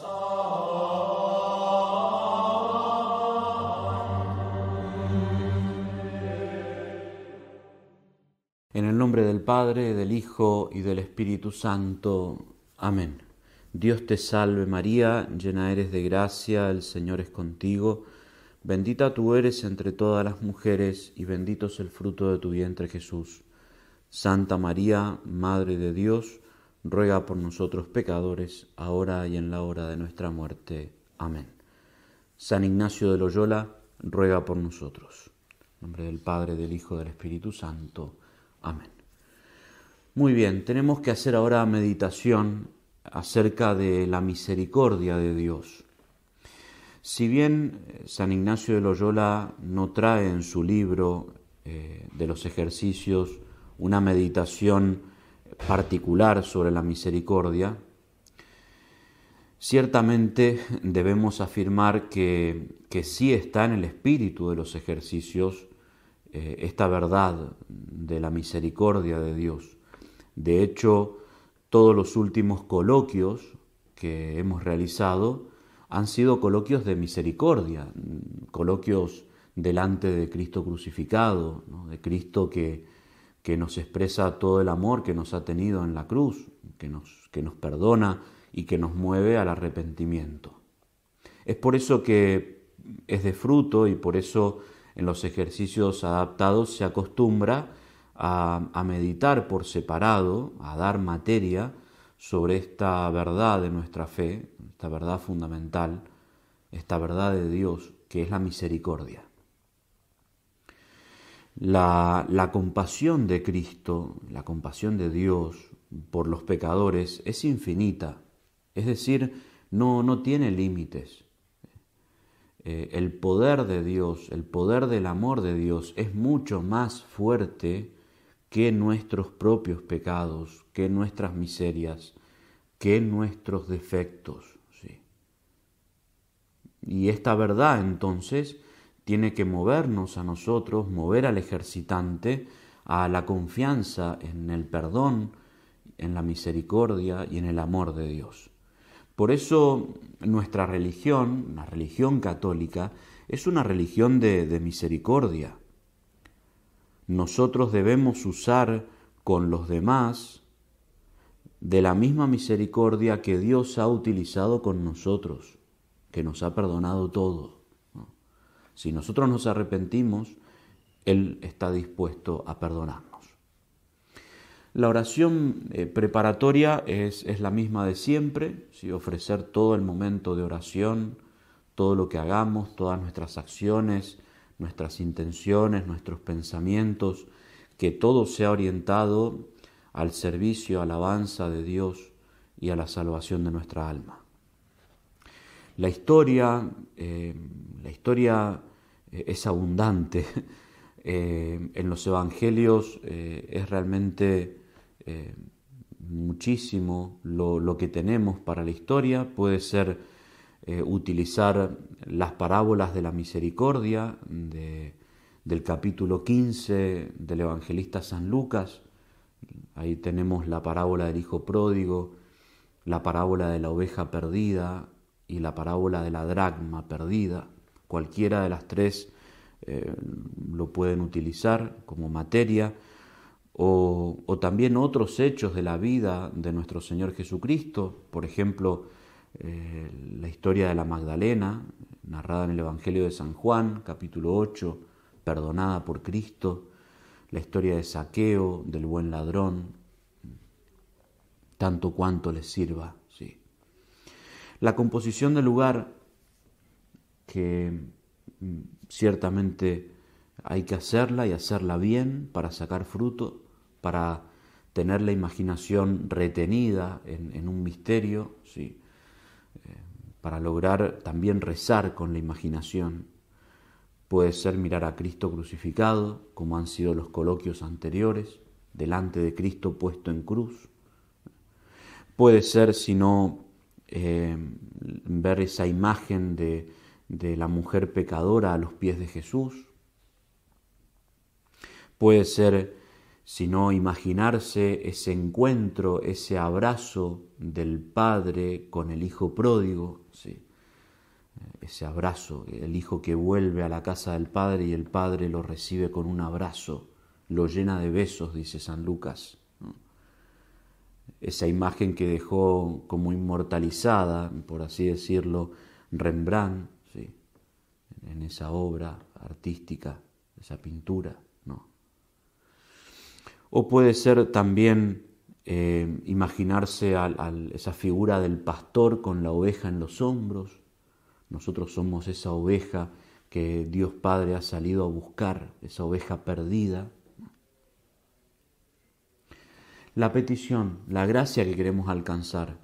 En el nombre del Padre, del Hijo y del Espíritu Santo. Amén. Dios te salve María, llena eres de gracia, el Señor es contigo, bendita tú eres entre todas las mujeres y bendito es el fruto de tu vientre Jesús. Santa María, Madre de Dios, ruega por nosotros pecadores, ahora y en la hora de nuestra muerte. Amén. San Ignacio de Loyola, ruega por nosotros. En nombre del Padre, del Hijo, del Espíritu Santo. Amén. Muy bien, tenemos que hacer ahora meditación acerca de la misericordia de Dios. Si bien eh, San Ignacio de Loyola no trae en su libro eh, de los ejercicios una meditación particular sobre la misericordia, ciertamente debemos afirmar que, que sí está en el espíritu de los ejercicios eh, esta verdad de la misericordia de Dios. De hecho, todos los últimos coloquios que hemos realizado han sido coloquios de misericordia, coloquios delante de Cristo crucificado, de Cristo que, que, nos expresa todo el amor que nos ha tenido en la cruz, que nos, que nos perdona y que nos mueve al arrepentimiento. Es por eso que es de fruto y por eso en los ejercicios adaptados se acostumbra a, meditar por separado, a dar materia sobre esta verdad de nuestra fe, esta verdad fundamental, esta verdad de Dios, que es la misericordia. La, compasión de Cristo, la compasión de Dios por los pecadores es infinita, es decir, no, no tiene límites. Eh, el poder de Dios, el poder del amor de Dios es mucho más fuerte que nuestros propios pecados, que nuestras miserias, que nuestros defectos. ¿sí? Y esta verdad entonces tiene que movernos a nosotros, mover al ejercitante a la confianza en el perdón, en la misericordia y en el amor de Dios. Por eso nuestra religión, la religión católica, es una religión de, de misericordia nosotros debemos usar con los demás de la misma misericordia que Dios ha utilizado con nosotros, que nos ha perdonado todo. Si nosotros nos arrepentimos, Él está dispuesto a perdonarnos. La oración eh, preparatoria es, es, la misma de siempre, si ofrecer todo el momento de oración, todo lo que hagamos, todas nuestras acciones, nuestras intenciones, nuestros pensamientos, que todo sea orientado al servicio, alabanza de Dios y a la salvación de nuestra alma. La historia, eh, la historia es abundante. Eh, en los evangelios es realmente muchísimo lo, lo que tenemos para la historia. Puede ser eh, utilizar las parábolas de la misericordia del capítulo 15 del evangelista San Lucas. Ahí tenemos la parábola del hijo pródigo, la parábola de la oveja perdida y la parábola de la dracma perdida. Cualquiera de las tres eh, lo pueden utilizar como materia. O, también otros hechos de la vida de nuestro Señor Jesucristo, por ejemplo, eh, la historia de la Magdalena, narrada en el Evangelio de San Juan, capítulo 8, perdonada por Cristo, la historia de saqueo, del buen ladrón, tanto cuanto les sirva. Sí. La composición del lugar, que mm, ciertamente hay que hacerla y hacerla bien para sacar fruto, para tener la imaginación retenida en, un misterio, sí para lograr también rezar con la imaginación. Puede ser mirar a Cristo crucificado, como han sido los coloquios anteriores, delante de Cristo puesto en cruz. Puede ser, si no, eh, ver esa imagen de, de la mujer pecadora a los pies de Jesús. Puede ser, sino imaginarse ese encuentro, ese abrazo del Padre con el Hijo pródigo, ese abrazo, el Hijo que vuelve a la casa del Padre y el Padre lo recibe con un abrazo, lo llena de besos, dice San Lucas. Esa imagen que dejó como inmortalizada, por así decirlo, Rembrandt. En esa obra artística, esa pintura. O puede ser también eh, imaginarse esa figura del pastor con la oveja en los hombros. Nosotros somos esa oveja que Dios Padre ha salido a buscar, esa oveja perdida. La petición, la gracia que queremos alcanzar.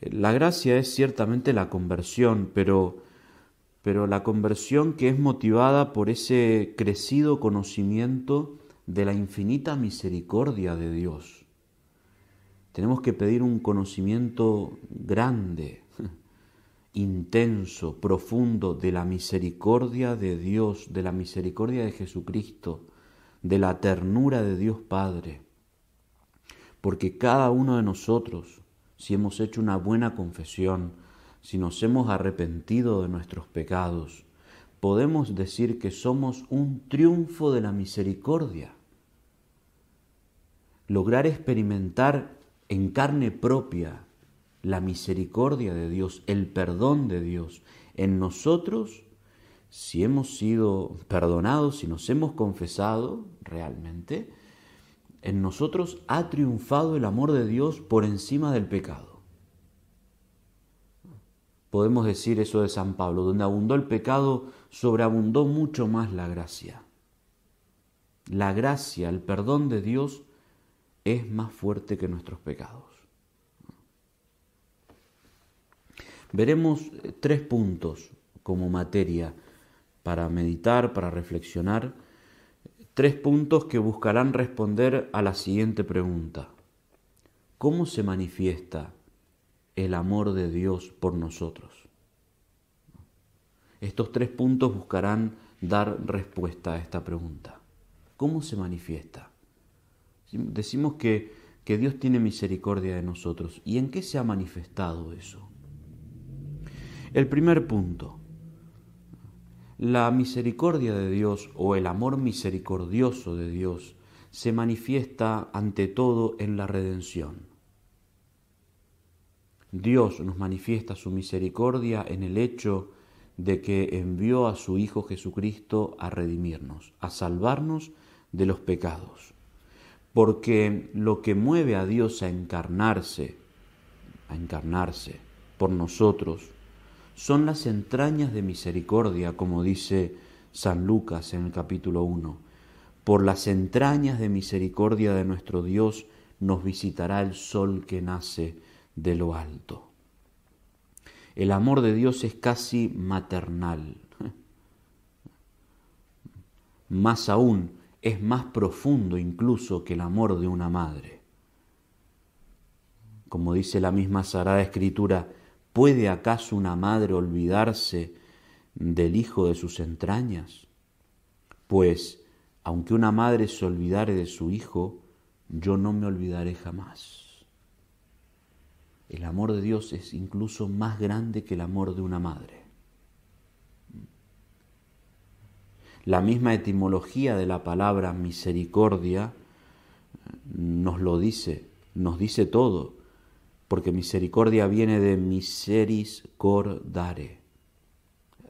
La gracia es ciertamente la conversión, pero, pero la conversión que es motivada por ese crecido conocimiento de la infinita misericordia de Dios. Tenemos que pedir un conocimiento grande, intenso, profundo de la misericordia de Dios, de la misericordia de Jesucristo, de la ternura de Dios Padre. Porque cada uno de nosotros, si hemos hecho una buena confesión, si nos hemos arrepentido de nuestros pecados, podemos decir que somos un triunfo de la misericordia. Lograr experimentar en carne propia la misericordia de Dios, el perdón de Dios en nosotros, si hemos sido perdonados, si nos hemos confesado realmente, en nosotros ha triunfado el amor de Dios por encima del pecado. Podemos decir eso de San Pablo, donde abundó el pecado, sobreabundó mucho más la gracia. La gracia, el perdón de Dios es más fuerte que nuestros pecados. Veremos eh, tres puntos como materia para meditar, para reflexionar, tres puntos que buscarán responder a la siguiente pregunta. ¿Cómo se manifiesta el amor de Dios por nosotros? Estos tres puntos buscarán dar respuesta a esta pregunta. ¿Cómo se manifiesta? Decimos que, que Dios tiene misericordia de nosotros. ¿Y en qué se ha manifestado eso? El primer punto, la misericordia de Dios o el amor misericordioso de Dios se manifiesta ante todo en la redención. Dios nos manifiesta su misericordia en el hecho de que envió a su Hijo Jesucristo a redimirnos, a salvarnos de los pecados. Porque lo que mueve a Dios a encarnarse, a encarnarse por nosotros, son las entrañas de misericordia, como dice San Lucas en el capítulo 1. Por las entrañas de misericordia de nuestro Dios nos visitará el sol que nace de lo alto. El amor de Dios es casi maternal. Más aún, es más profundo incluso que el amor de una madre. Como dice la misma Sagrada Escritura, ¿puede acaso una madre olvidarse del hijo de sus entrañas? Pues, aunque una madre se olvidare de su hijo, yo no me olvidaré jamás. El amor de Dios es incluso más grande que el amor de una madre. La misma etimología de la palabra misericordia nos lo dice, nos dice todo, porque misericordia viene de miseris cor dare,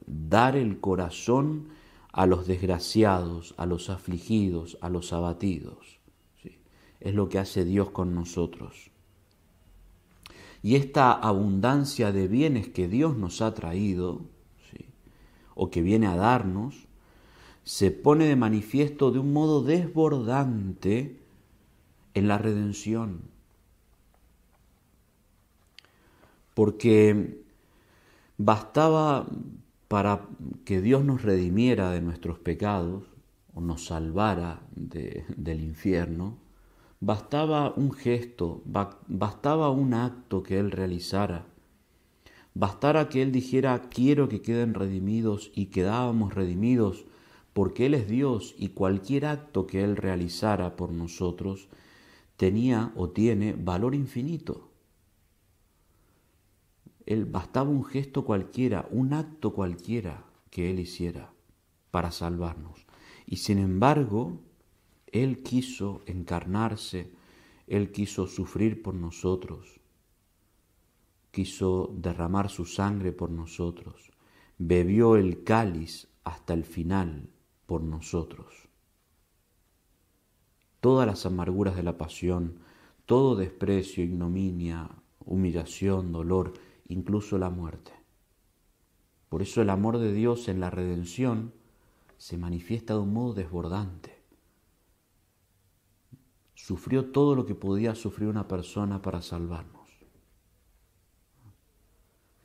dar el corazón a los desgraciados, a los afligidos, a los abatidos. Es lo que hace Dios con nosotros. Y esta abundancia de bienes que Dios nos ha traído, o que viene a darnos, se pone de manifiesto de un modo desbordante en la redención. Porque bastaba para que Dios nos redimiera de nuestros pecados o nos salvara del infierno, Bastaba un gesto, bastaba un acto que Él realizara. Bastara que Él dijera, quiero que queden redimidos y quedábamos redimidos porque Él es Dios y cualquier acto que Él realizara por nosotros tenía o tiene valor infinito. Él bastaba un gesto cualquiera, un acto cualquiera que Él hiciera para salvarnos. Y sin embargo, Él quiso encarnarse, Él quiso sufrir por nosotros, quiso derramar su sangre por nosotros, bebió el cáliz hasta el final por nosotros. Todas las amarguras de la pasión, todo desprecio, ignominia, humillación, dolor, incluso la muerte. Por eso el amor de Dios en la redención se manifiesta de un modo desbordante. Sufrió todo lo que podía sufrir una persona para salvarnos.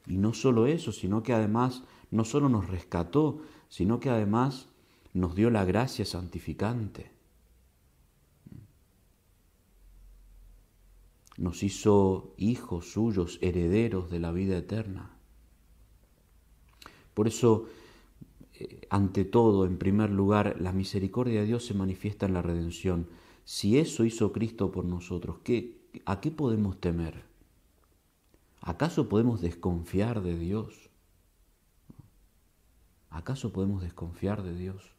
Y no solo eso, sino que además no solo nos rescató, sino que además nos dio la gracia santificante. Nos hizo hijos suyos, herederos de la vida eterna. Por eso, eh, ante todo, en primer lugar, la misericordia de Dios se manifiesta en la redención. Si eso hizo Cristo por nosotros, ¿qué, ¿a qué podemos temer? ¿Acaso podemos desconfiar de Dios? ¿Acaso podemos desconfiar de Dios?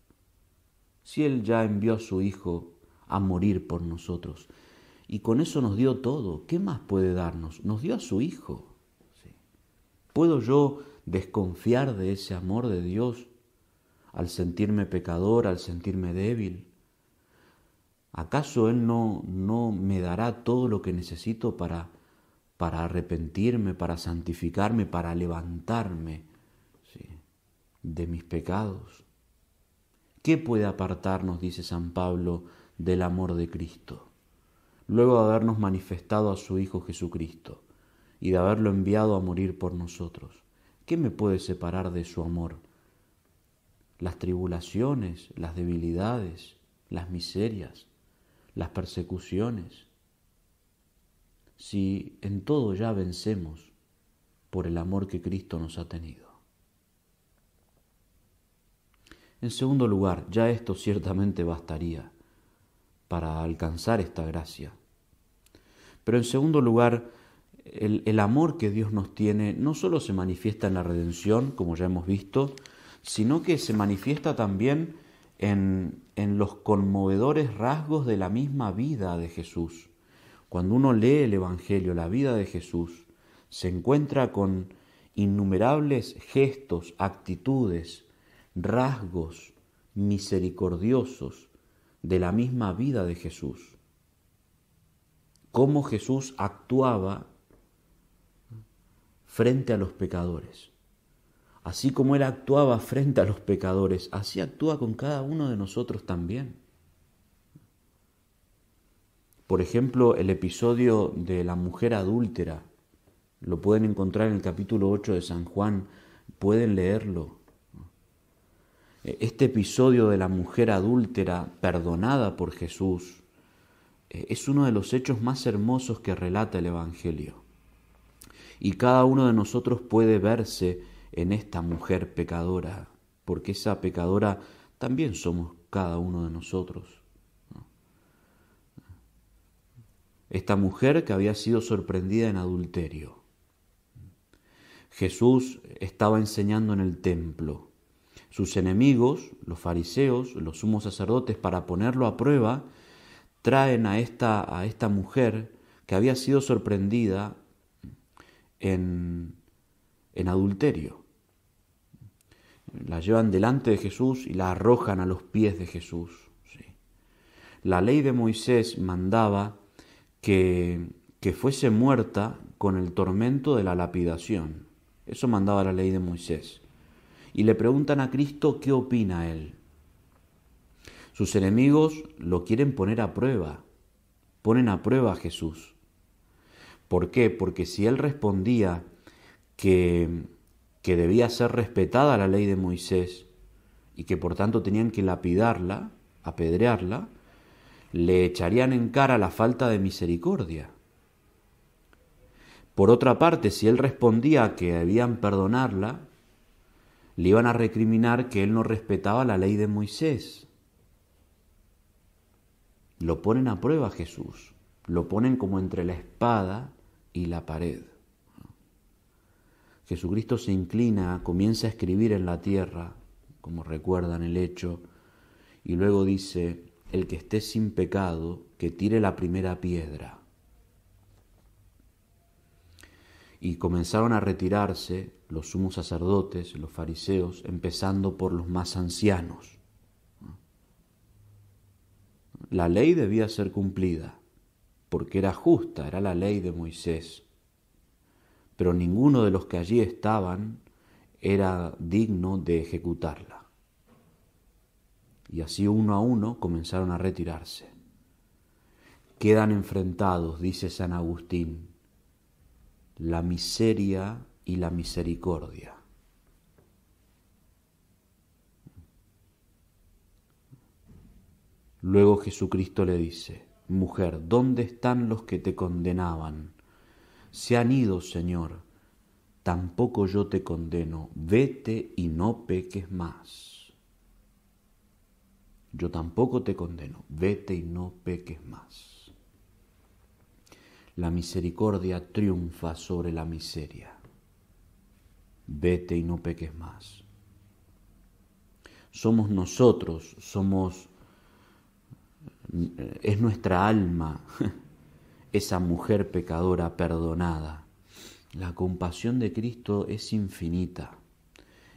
Si Él ya envió a su Hijo a morir por nosotros y con eso nos dio todo, ¿qué más puede darnos? Nos dio a su Hijo. ¿Puedo yo desconfiar de ese amor de Dios al sentirme pecador, al sentirme débil? ¿Acaso Él no, no me dará todo lo que necesito para, para arrepentirme, para santificarme, para levantarme de mis pecados? ¿Qué puede apartarnos, dice San Pablo, del amor de Cristo? Luego de habernos manifestado a su Hijo Jesucristo y de haberlo enviado a morir por nosotros, ¿qué me puede separar de su amor? Las tribulaciones, las debilidades, las miserias, las persecuciones. Si en todo ya vencemos por el amor que Cristo nos ha tenido. En segundo lugar, ya esto ciertamente bastaría para alcanzar esta gracia. Pero en segundo lugar, el, amor que Dios nos tiene no solo se manifiesta en la redención, como ya hemos visto, sino que se manifiesta también en, en los conmovedores rasgos de la misma vida de Jesús. Cuando uno lee el Evangelio, la vida de Jesús, se encuentra con innumerables gestos, actitudes, rasgos misericordiosos de la misma vida de Jesús. Cómo Jesús actuaba frente a los pecadores. Así como Él actuaba frente a los pecadores, así actúa con cada uno de nosotros también. Por ejemplo, el episodio de la mujer adúltera, lo pueden encontrar en el capítulo 8 de San Juan, pueden leerlo. Este episodio de la mujer adúltera perdonada por Jesús eh, es uno de los hechos más hermosos que relata el Evangelio. Y cada uno de nosotros puede verse en esta mujer pecadora, porque esa pecadora también somos cada uno de nosotros. Esta mujer que había sido sorprendida en adulterio. Jesús estaba enseñando en el templo sus enemigos, los fariseos, los sumos sacerdotes, para ponerlo a prueba, traen a esta, a esta mujer que había sido sorprendida en, en adulterio. La llevan delante de Jesús y la arrojan a los pies de Jesús. La ley de Moisés mandaba que, que fuese muerta con el tormento de la lapidación. Eso mandaba la ley de Moisés y le preguntan a Cristo qué opina él. Sus enemigos lo quieren poner a prueba, ponen a prueba a Jesús. ¿Por qué? Porque si él respondía que, que debía ser respetada la ley de Moisés y que por tanto tenían que lapidarla, apedrearla, le echarían en cara la falta de misericordia. Por otra parte, si él respondía que debían perdonarla, le iban a recriminar que él no respetaba la ley de Moisés. Lo ponen a prueba Jesús, lo ponen como entre la espada y la pared. Jesucristo se inclina, comienza a escribir en la tierra, como recuerdan el hecho, y luego dice, el que esté sin pecado, que tire la primera piedra. Y comenzaron a retirarse los sumos sacerdotes, los fariseos, empezando por los más ancianos. La ley debía ser cumplida, porque era justa, era la ley de Moisés. Pero ninguno de los que allí estaban era digno de ejecutarla. Y así uno a uno comenzaron a retirarse. Quedan enfrentados, dice San Agustín, la miseria y la misericordia. Luego Jesucristo le dice, Mujer, ¿dónde están los que te condenaban? Se han ido, Señor, tampoco yo te condeno, vete y no peques más. Yo tampoco te condeno, vete y no peques más. La misericordia triunfa sobre la miseria. Vete y no peques más. Somos nosotros, somos es nuestra alma, esa mujer pecadora perdonada. La compasión de Cristo es infinita.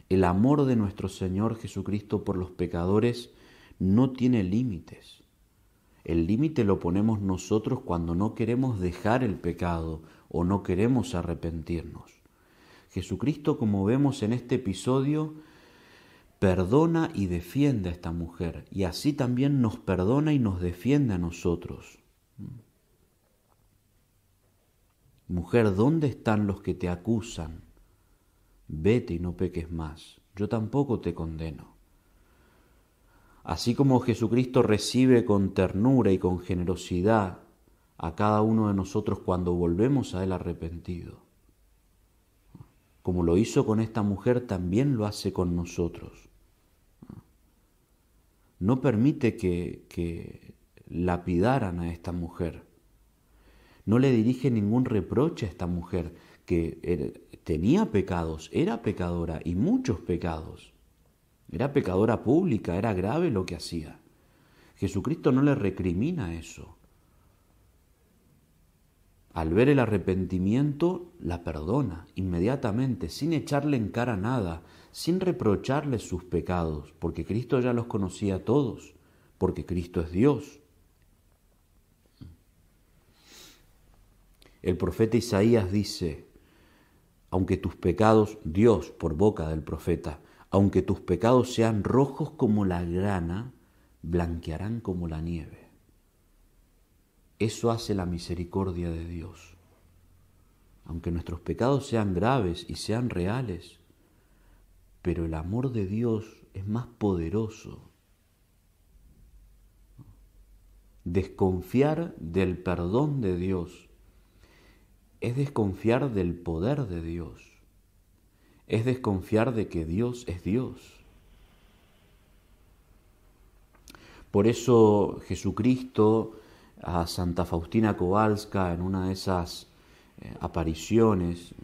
El amor de nuestro Señor Jesucristo por los pecadores no tiene límites. El límite lo ponemos nosotros cuando no queremos dejar el pecado o no queremos arrepentirnos. Jesucristo, como vemos en este episodio, perdona y defiende a esta mujer y así también nos perdona y nos defiende a nosotros. Mujer, ¿dónde están los que te acusan? Vete y no peques más, yo tampoco te condeno. Así como Jesucristo recibe con ternura y con generosidad a cada uno de nosotros cuando volvemos a Él arrepentido, como lo hizo con esta mujer, también lo hace con nosotros no permite que, lapidaran a esta mujer. No le dirige ningún reproche a esta mujer que tenía pecados, era pecadora y muchos pecados. Era pecadora pública, era grave lo que hacía. Jesucristo no le recrimina eso. Al ver el arrepentimiento, la perdona inmediatamente, sin echarle en cara nada, sin reprocharle sus pecados, porque Cristo ya los conocía todos, porque Cristo es Dios. El profeta Isaías dice, aunque tus pecados, Dios por boca del profeta, aunque tus pecados sean rojos como la grana, blanquearán como la nieve. Eso hace la misericordia de Dios. Aunque nuestros pecados sean graves y sean reales, pero el amor de Dios es más poderoso. Desconfiar del perdón de Dios es desconfiar del poder de Dios, es desconfiar de que Dios es Dios. Por eso Jesucristo a Santa Faustina Kowalska en una de esas eh, apariciones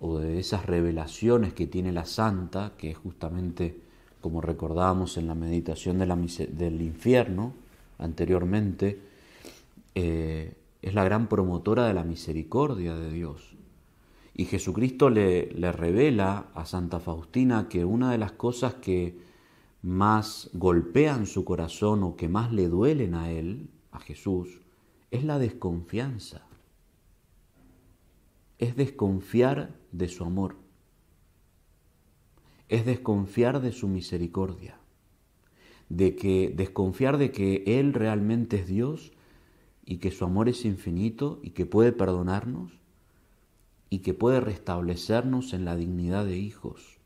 o de esas revelaciones que tiene la santa, que es justamente como recordábamos en la meditación del infierno anteriormente, eh, es la gran promotora de la misericordia de Dios. Y Jesucristo le, le revela a Santa Faustina que una de las cosas que más golpean su corazón o que más le duelen a él, a Jesús, es la desconfianza. Es desconfiar de su amor, es desconfiar de su misericordia, de que desconfiar de que él realmente es Dios y que su amor es infinito y que puede perdonarnos y que puede restablecernos en la dignidad de hijos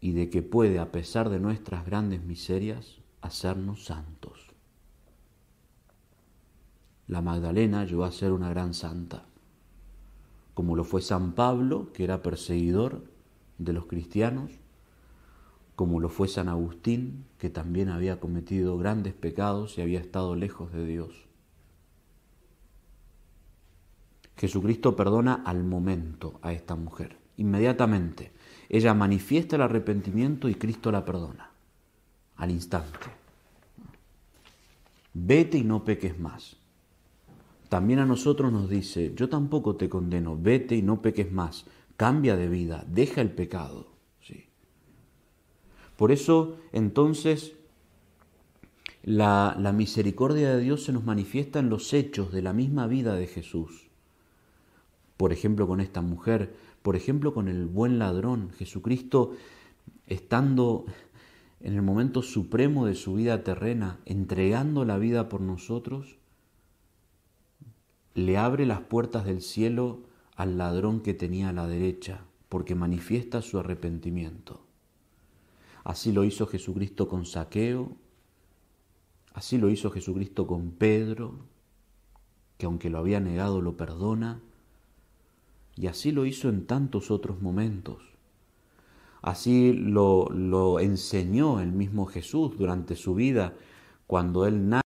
y de que puede, a pesar de nuestras grandes miserias, hacernos santos. La Magdalena llegó a ser una gran santa como lo fue San Pablo, que era perseguidor de los cristianos, como lo fue San Agustín, que también había cometido grandes pecados y había estado lejos de Dios. Jesucristo perdona al momento a esta mujer, inmediatamente. Ella manifiesta el arrepentimiento y Cristo la perdona, al instante. Vete y no peques más. También a nosotros nos dice, yo tampoco te condeno, vete y no peques más, cambia de vida, deja el pecado. Por eso entonces la misericordia de Dios se nos manifiesta en los hechos de la misma vida de Jesús. Por ejemplo, con esta mujer, por ejemplo, con el buen ladrón, Jesucristo estando en el momento supremo de su vida terrena, entregando la vida por nosotros, le abre las puertas del cielo al ladrón que tenía a la derecha, porque manifiesta su arrepentimiento. Así lo hizo Jesucristo con Saqueo, así lo hizo Jesucristo con Pedro, que aunque lo había negado lo perdona, y así lo hizo en tantos otros momentos. Así lo, enseñó el mismo Jesús durante su vida cuando él nace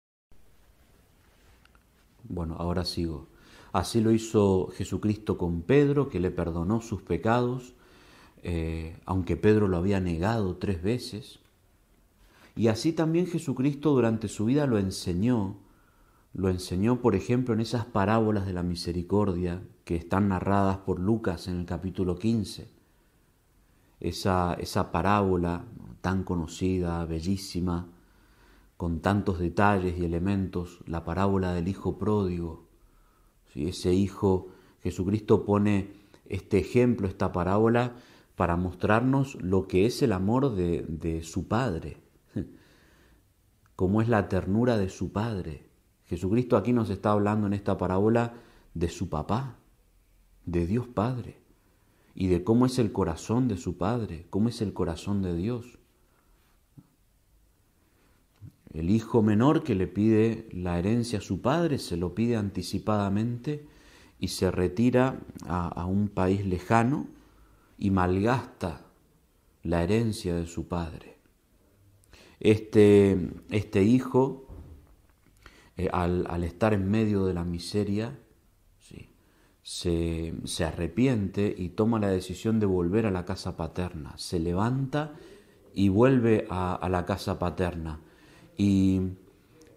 bueno, ahora sigo. Así lo hizo Jesucristo con Pedro, que le perdonó sus pecados, eh, aunque Pedro lo había negado tres veces. Y así también Jesucristo durante su vida lo enseñó. Lo enseñó, por ejemplo, en esas parábolas de la misericordia que están narradas por Lucas en el capítulo 15. Esa, esa parábola tan conocida, bellísima, con tantos detalles y elementos, la parábola del hijo pródigo. Ese hijo, Jesucristo pone este ejemplo, esta parábola, para mostrarnos lo que es el amor de, de su Padre, cómo es la ternura de su Padre. Jesucristo aquí nos está hablando en esta parábola de su papá, de Dios Padre, y de cómo es el corazón de su Padre, cómo es el corazón de Dios. El hijo menor que le pide la herencia a su padre se lo pide anticipadamente y se retira a, un país lejano y malgasta la herencia de su padre. Este, este hijo, eh, al, estar en medio de la miseria, se, arrepiente y toma la decisión de volver a la casa paterna. Se levanta y vuelve a la casa paterna y,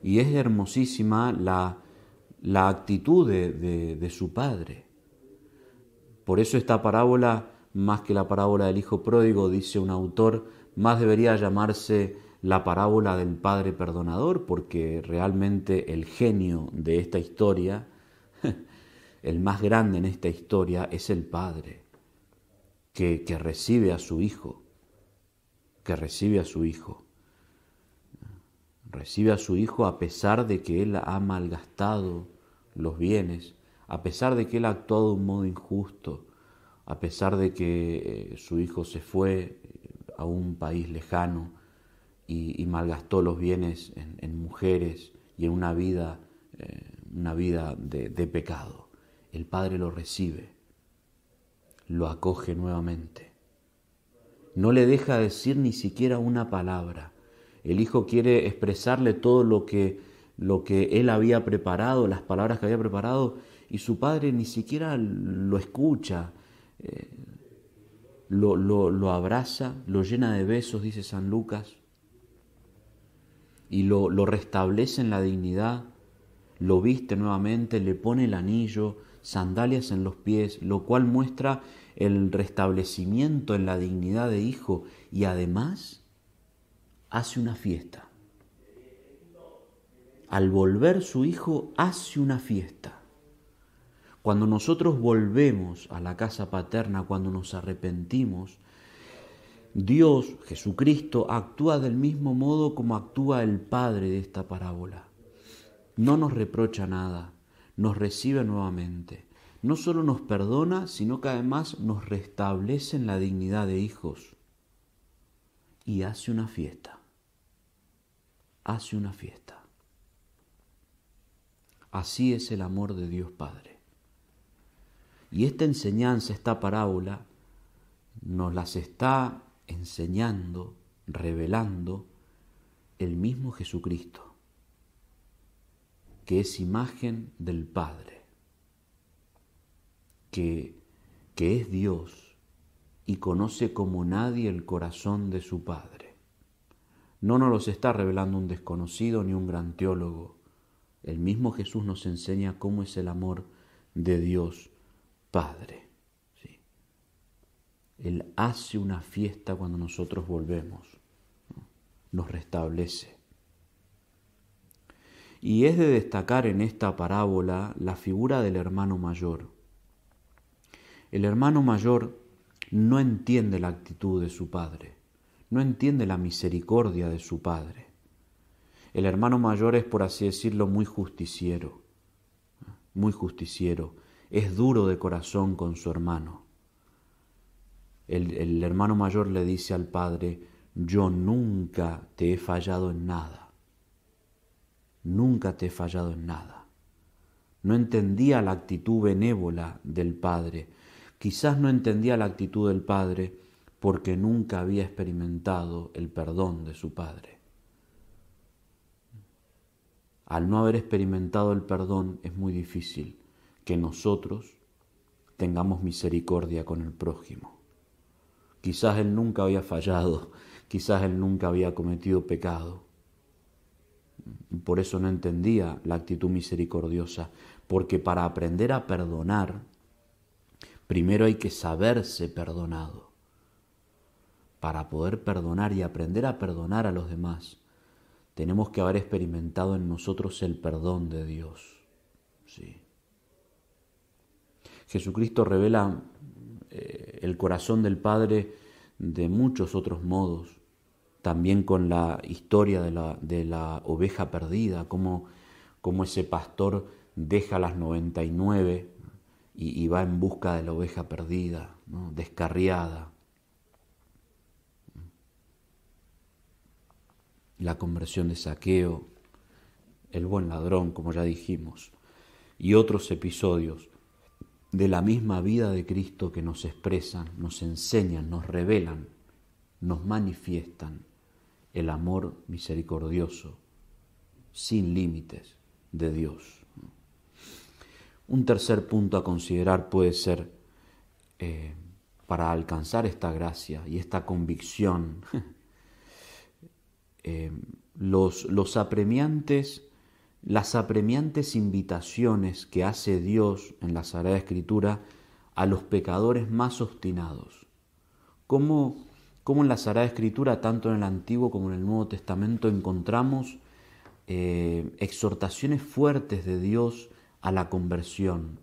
es hermosísima la, la actitud de, de, su padre. Por eso esta parábola, más que la parábola del Hijo Pródigo, dice un autor, más debería llamarse la parábola del Padre Perdonador, porque realmente el genio de esta historia, el más grande en esta historia, es el Padre, que, recibe a su Hijo, que recibe a su Hijo. Recibe a su hijo a pesar de que él ha malgastado los bienes, a pesar de que él ha actuado de un modo injusto, a pesar de que eh, su hijo se fue eh, a un país lejano y, malgastó los bienes en, mujeres y en una vida, eh, una vida de, de pecado. El Padre lo recibe, lo acoge nuevamente. No le deja decir ni siquiera una palabra el hijo quiere expresarle todo lo que, lo que él había preparado, las palabras que había preparado, y su padre ni siquiera lo escucha, eh, lo, lo, abraza, lo llena de besos, dice San Lucas, y lo, lo restablece en la dignidad, lo viste nuevamente, le pone el anillo, sandalias en los pies, lo cual muestra el restablecimiento en la dignidad de hijo y además hace una fiesta. Al volver su hijo hace una fiesta. Cuando nosotros volvemos a la casa paterna, cuando nos arrepentimos, Dios, Jesucristo, actúa del mismo modo como actúa el Padre de esta parábola. No nos reprocha nada, nos recibe nuevamente. No solo nos perdona, sino que además nos restablece en la dignidad de hijos y hace una fiesta hace una fiesta. Así es el amor de Dios Padre. Y esta enseñanza, esta parábola, nos las está enseñando, revelando el mismo Jesucristo, que es imagen del Padre, que, que es Dios y conoce como nadie el corazón de su Padre. No nos los está revelando un desconocido ni un gran teólogo. El mismo Jesús nos enseña cómo es el amor de Dios Padre. ¿sí? Él hace una fiesta cuando nosotros volvemos, nos restablece. Y es de destacar en esta parábola la figura del hermano mayor. El hermano mayor no entiende la actitud de su padre, no entiende la misericordia de su padre. El hermano mayor es, por así decirlo, muy justiciero, muy justiciero, es duro de corazón con su hermano. El, el, hermano mayor le dice al padre, yo nunca te he fallado en nada, nunca te he fallado en nada. No entendía la actitud benévola del padre, Quizás no entendía la actitud del padre porque nunca había experimentado el perdón de su padre. Al no haber experimentado el perdón es muy difícil que nosotros tengamos misericordia con el prójimo. Quizás él nunca había fallado, quizás él nunca había cometido pecado. Por eso no entendía la actitud misericordiosa, porque para aprender a perdonar Primero hay que saberse perdonado. Para poder perdonar y aprender a perdonar a los demás, tenemos que haber experimentado en nosotros el perdón de Dios. Sí. Jesucristo revela eh, el corazón del Padre de muchos otros modos, también con la historia de la, de la oveja perdida, como, como ese pastor deja las 99 y, va en busca de la oveja perdida, descarriada. La conversión de saqueo, el buen ladrón, como ya dijimos, y otros episodios de la misma vida de Cristo que nos expresan, nos enseñan, nos revelan, nos manifiestan el amor misericordioso, sin límites de Dios. Un tercer punto a considerar puede ser, eh, para alcanzar esta gracia y esta convicción, eh, los, los apremiantes, las apremiantes invitaciones que hace Dios en la Sagrada Escritura a los pecadores más obstinados. Como, como en la Sagrada Escritura, tanto en el Antiguo como en el Nuevo Testamento, encontramos eh, exhortaciones fuertes de Dios a la conversión,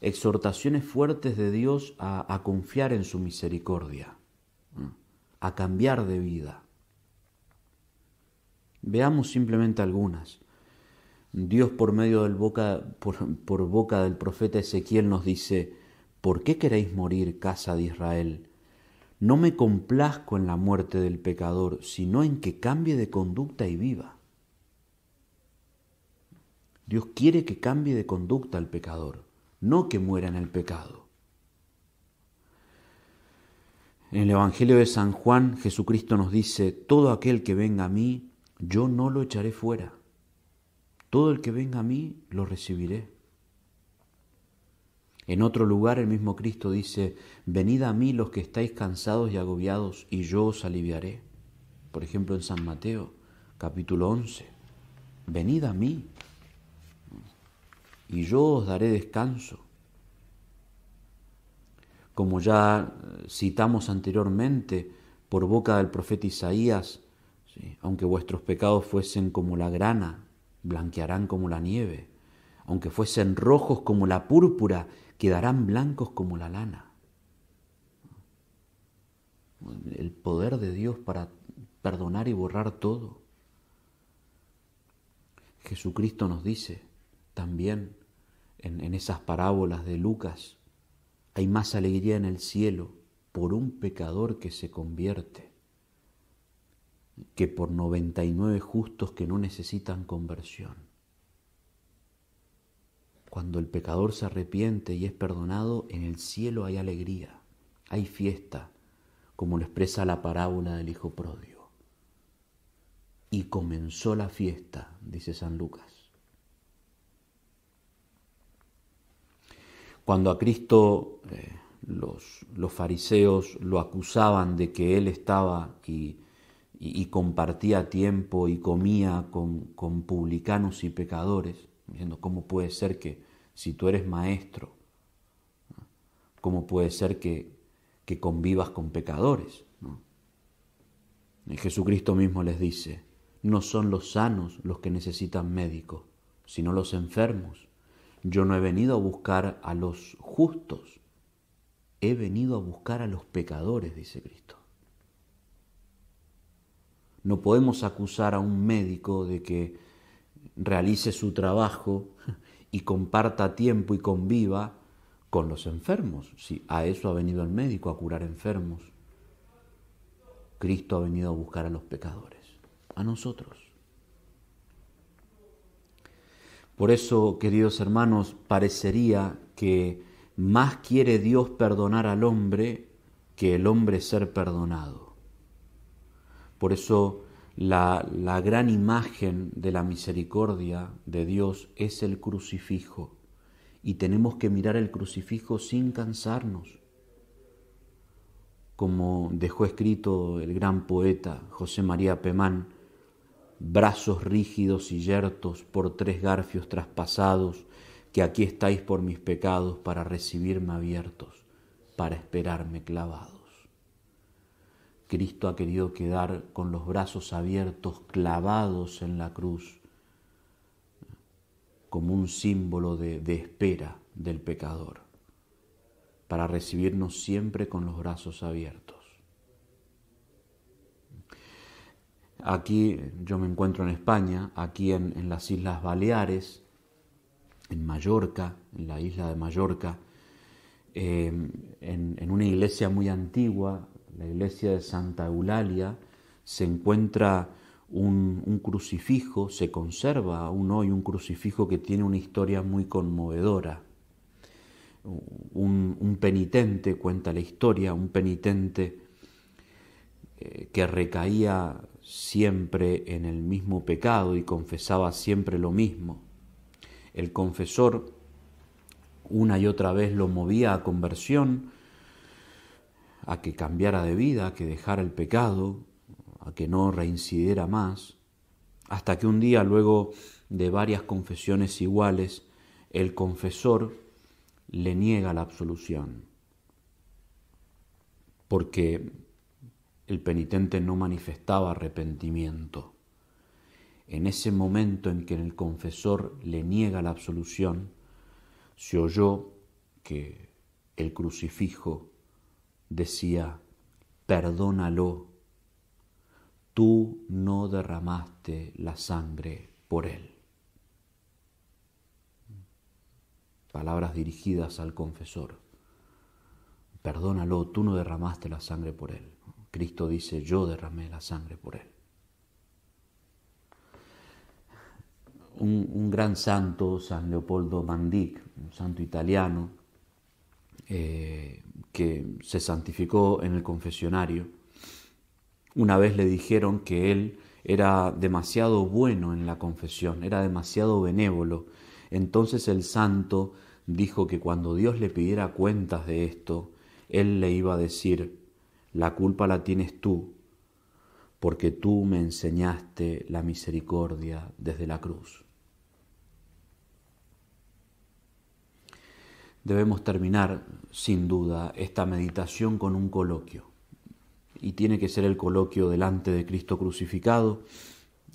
exhortaciones fuertes de Dios a, confiar en su misericordia, a cambiar de vida. Veamos simplemente algunas. Dios por medio del boca, por, boca del profeta Ezequiel nos dice, ¿por qué queréis morir, casa de Israel? No me complazco en la muerte del pecador, sino en que cambie de conducta y viva. Dios quiere que cambie de conducta al pecador, no que muera en el pecado. En el Evangelio de San Juan, Jesucristo nos dice, todo aquel que venga a mí, yo no lo echaré fuera. Todo el que venga a mí, lo recibiré. En otro lugar, el mismo Cristo dice, venid a mí los que estáis cansados y agobiados, y yo os aliviaré. Por ejemplo, en San Mateo, capítulo 11, venid a mí y yo os daré descanso. Como ya eh, citamos anteriormente por boca del profeta Isaías, aunque vuestros pecados fuesen como la grana, blanquearán como la nieve, aunque fuesen rojos como la púrpura, quedarán blancos como la lana. El poder de Dios para perdonar y borrar todo. Jesucristo nos dice también en, esas parábolas de Lucas, hay más alegría en el cielo por un pecador que se convierte que por 99 justos que no necesitan conversión. Cuando el pecador se arrepiente y es perdonado, en el cielo hay alegría, hay fiesta, como lo expresa la parábola del Hijo Pródigo. Y comenzó la fiesta, dice San Lucas. Cuando a Cristo eh, los, los, fariseos lo acusaban de que él estaba y, y, compartía tiempo y comía con, con publicanos y pecadores, diciendo, ¿cómo puede ser que si tú eres maestro, cómo puede ser que, que convivas con pecadores? Y Jesucristo mismo les dice, no son los sanos los que necesitan médico, sino los enfermos. Yo no he venido a buscar a los justos, he venido a buscar a los pecadores, dice Cristo. No podemos acusar a un médico de que realice su trabajo y comparta tiempo y conviva con los enfermos. Si a eso ha venido el médico, a curar enfermos. Cristo ha venido a buscar a los pecadores, a nosotros. Por eso, queridos hermanos, parecería que más quiere Dios perdonar al hombre que el hombre ser perdonado. Por eso la, la, gran imagen de la misericordia de Dios es el crucifijo y tenemos que mirar el crucifijo sin cansarnos. Como dejó escrito el gran poeta José María Pemán, brazos rígidos y yertos por tres garfios traspasados, que aquí estáis por mis pecados para recibirme abiertos, para esperarme clavados. Cristo ha querido quedar con los brazos abiertos, clavados en la cruz, como un símbolo de, espera del pecador, para recibirnos siempre con los brazos abiertos. Aquí yo me encuentro en España, aquí en, las Islas Baleares, en Mallorca, en la isla de Mallorca, eh, en, una iglesia muy antigua, la iglesia de Santa Eulalia, se encuentra un, crucifijo, se conserva aún hoy un crucifijo que tiene una historia muy conmovedora. Un, penitente, cuenta la historia, un penitente eh, que recaía siempre en el mismo pecado y confesaba siempre lo mismo. El confesor una y otra vez lo movía a conversión, a que cambiara de vida, a que dejara el pecado, a que no reincidiera más, hasta que un día, luego de varias confesiones iguales, el confesor le niega la absolución, porque el penitente no manifestaba arrepentimiento. En ese momento en que el confesor le niega la absolución, se oyó que el crucifijo decía, perdónalo, tú no derramaste la sangre por él. Palabras dirigidas al confesor, perdónalo, tú no derramaste la sangre por él. Cristo dice, yo derramé la sangre por él. Un, gran santo, San Leopoldo Mandic, un santo italiano, eh, que se santificó en el confesionario, una vez le dijeron que él era demasiado bueno en la confesión, era demasiado benévolo. Entonces el santo dijo que cuando Dios le pidiera cuentas de esto, él le iba a decir, la culpa la tienes tú, porque tú me enseñaste la misericordia desde la cruz. Debemos terminar, sin duda, esta meditación con un coloquio. Y tiene que ser el coloquio delante de Cristo crucificado,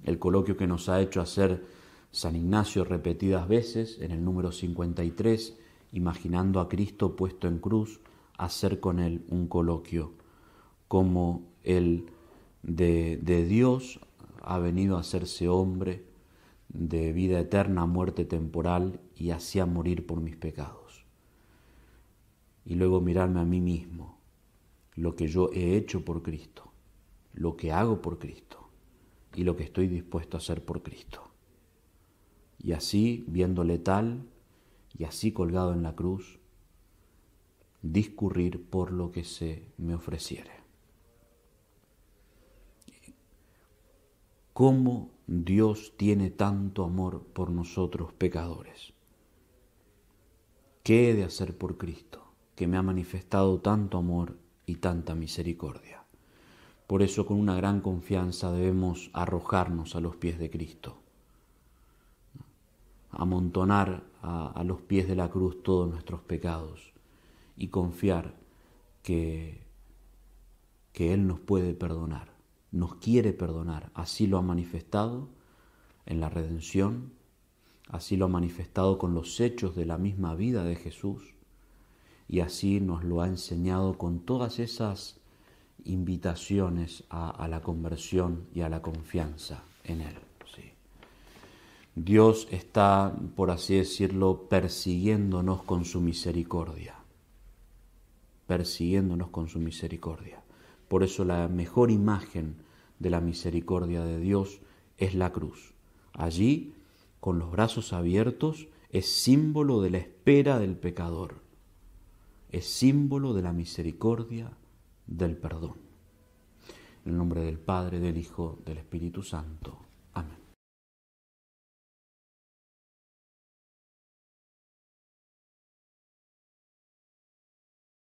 el coloquio que nos ha hecho hacer San Ignacio repetidas veces en el número 53, imaginando a Cristo puesto en cruz, hacer con él un coloquio como el de, de Dios ha venido a hacerse hombre de vida eterna, muerte temporal y así a morir por mis pecados y luego mirarme a mí mismo, lo que yo he hecho por Cristo, lo que hago por Cristo y lo que estoy dispuesto a hacer por Cristo. Y así, viéndole tal, y así colgado en la cruz, discurrir por lo que se me ofreciere. ¿Cómo Dios tiene tanto amor por nosotros pecadores? ¿Qué he de hacer por Cristo? Que me ha manifestado tanto amor y tanta misericordia? Por eso con una gran confianza debemos arrojarnos a los pies de Cristo, amontonar a, los pies de la cruz todos nuestros pecados y confiar que, que Él nos puede perdonar, nos quiere perdonar, así lo ha manifestado en la redención, así lo ha manifestado con los hechos de la misma vida de Jesús y así nos lo ha enseñado con todas esas invitaciones a, la conversión y a la confianza en Él. Dios está, por así decirlo, persiguiéndonos con su misericordia, persiguiéndonos con su misericordia. Por eso la mejor imagen de la misericordia de Dios es la cruz. Allí, con los brazos abiertos, es símbolo de la espera del pecador, es símbolo de la misericordia del perdón. En el nombre del Padre, del Hijo, del Espíritu Santo.